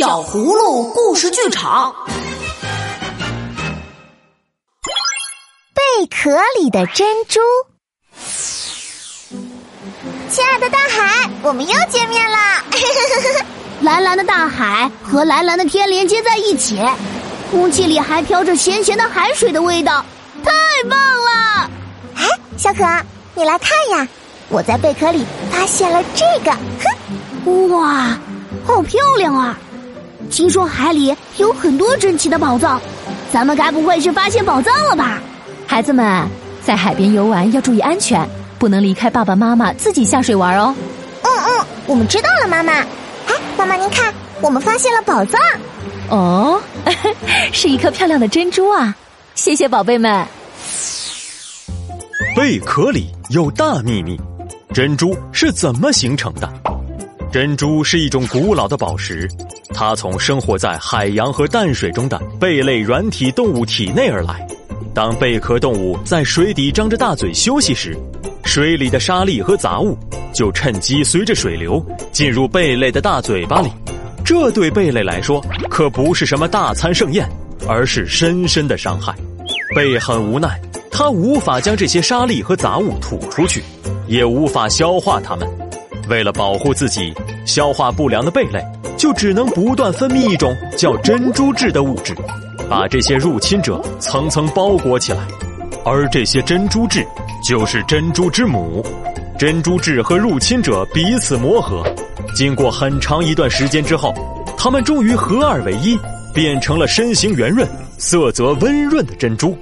小葫芦故事剧场。贝壳里的珍珠，亲爱的大海，我们又见面了。蓝蓝的大海和蓝蓝的天连接在一起，空气里还飘着咸咸的海水的味道，太棒了！哎，小可，你来看呀，我在贝壳里发现了这个。哼，哇，好漂亮啊！听说海里有很多珍奇的宝藏，咱们该不会是发现宝藏了吧？孩子们，在海边游玩要注意安全，不能离开爸爸妈妈自己下水玩哦。嗯嗯，我们知道了，妈妈。哎，妈妈您看，我们发现了宝藏。哦，是一颗漂亮的珍珠啊！谢谢宝贝们。贝壳里有大秘密，珍珠是怎么形成的？珍珠是一种古老的宝石，它从生活在海洋和淡水中的贝类软体动物体内而来。当贝壳动物在水底张着大嘴休息时，水里的沙粒和杂物就趁机随着水流进入贝类的大嘴巴里。这对贝类来说可不是什么大餐盛宴，而是深深的伤害。贝很无奈，它无法将这些沙粒和杂物吐出去，也无法消化它们。为了保护自己，消化不良的贝类就只能不断分泌一种叫珍珠质的物质。把这些入侵者层层包裹起来，而这些珍珠质就是珍珠之母。珍珠质和入侵者彼此磨合，经过很长一段时间之后，它们终于合二为一，变成了身形圆润、色泽温润的珍珠。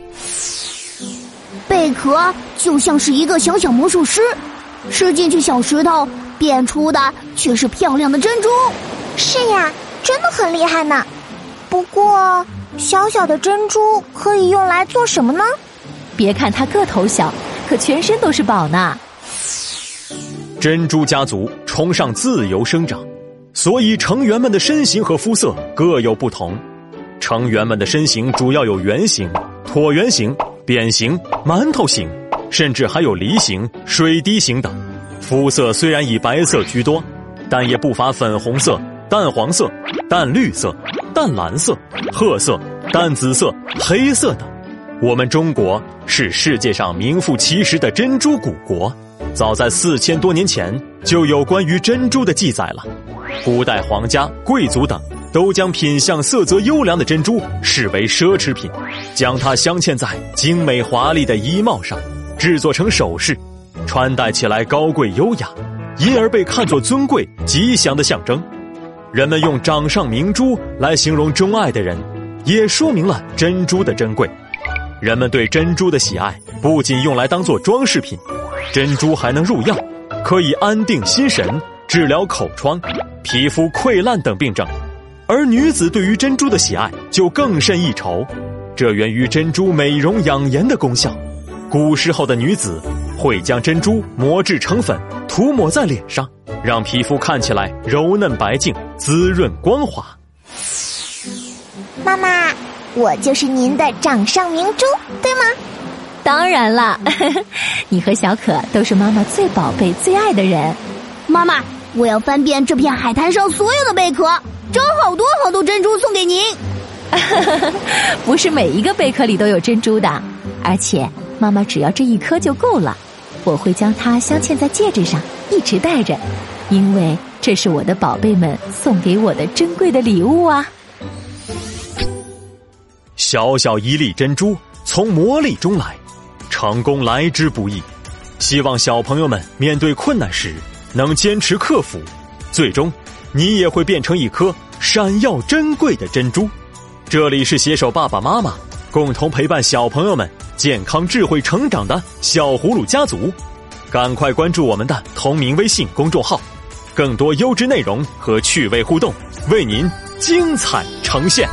贝壳就像是一个小小魔术师，吃进去小石头，变出的却是漂亮的珍珠。是呀，真的很厉害呢。不过。小小的珍珠可以用来做什么呢？别看它个头小，可全身都是宝呢。珍珠家族崇尚自由生长，所以成员们的身形和肤色各有不同。成员们的身形主要有圆形、椭圆形、扁形、馒头形，甚至还有梨形、水滴形等。肤色虽然以白色居多，但也不乏粉红色、淡黄色、淡绿色。淡蓝色、褐色、淡紫色、黑色等。我们中国是世界上名副其实的珍珠古国，早在四千多年前就有关于珍珠的记载了。古代皇家、贵族等都将品相色泽优良的珍珠视为奢侈品，将它镶嵌在精美华丽的衣帽上，制作成首饰，穿戴起来高贵优雅，因而被看作尊贵吉祥的象征。人们用掌上明珠来形容钟爱的人，也说明了珍珠的珍贵。人们对珍珠的喜爱不仅用来当做装饰品，珍珠还能入药，可以安定心神、治疗口疮、皮肤溃烂等病症。而女子对于珍珠的喜爱就更胜一筹，这源于珍珠美容养颜的功效。古时候的女子会将珍珠磨制成粉，涂抹在脸上。让皮肤看起来柔嫩白净、滋润光滑。妈妈，我就是您的掌上明珠，对吗？当然了，你和小可都是妈妈最宝贝、最爱的人。妈妈，我要翻遍这片海滩上所有的贝壳，找好多好多珍珠送给您。不是每一个贝壳里都有珍珠的，而且妈妈只要这一颗就够了。我会将它镶嵌在戒指上，一直戴着，因为这是我的宝贝们送给我的珍贵的礼物啊！小小一粒珍珠从磨砺中来，成功来之不易。希望小朋友们面对困难时能坚持克服，最终你也会变成一颗闪耀珍贵的珍珠。这里是携手爸爸妈妈共同陪伴小朋友们。健康智慧成长的小葫芦家族，赶快关注我们的同名微信公众号，更多优质内容和趣味互动为您精彩呈现。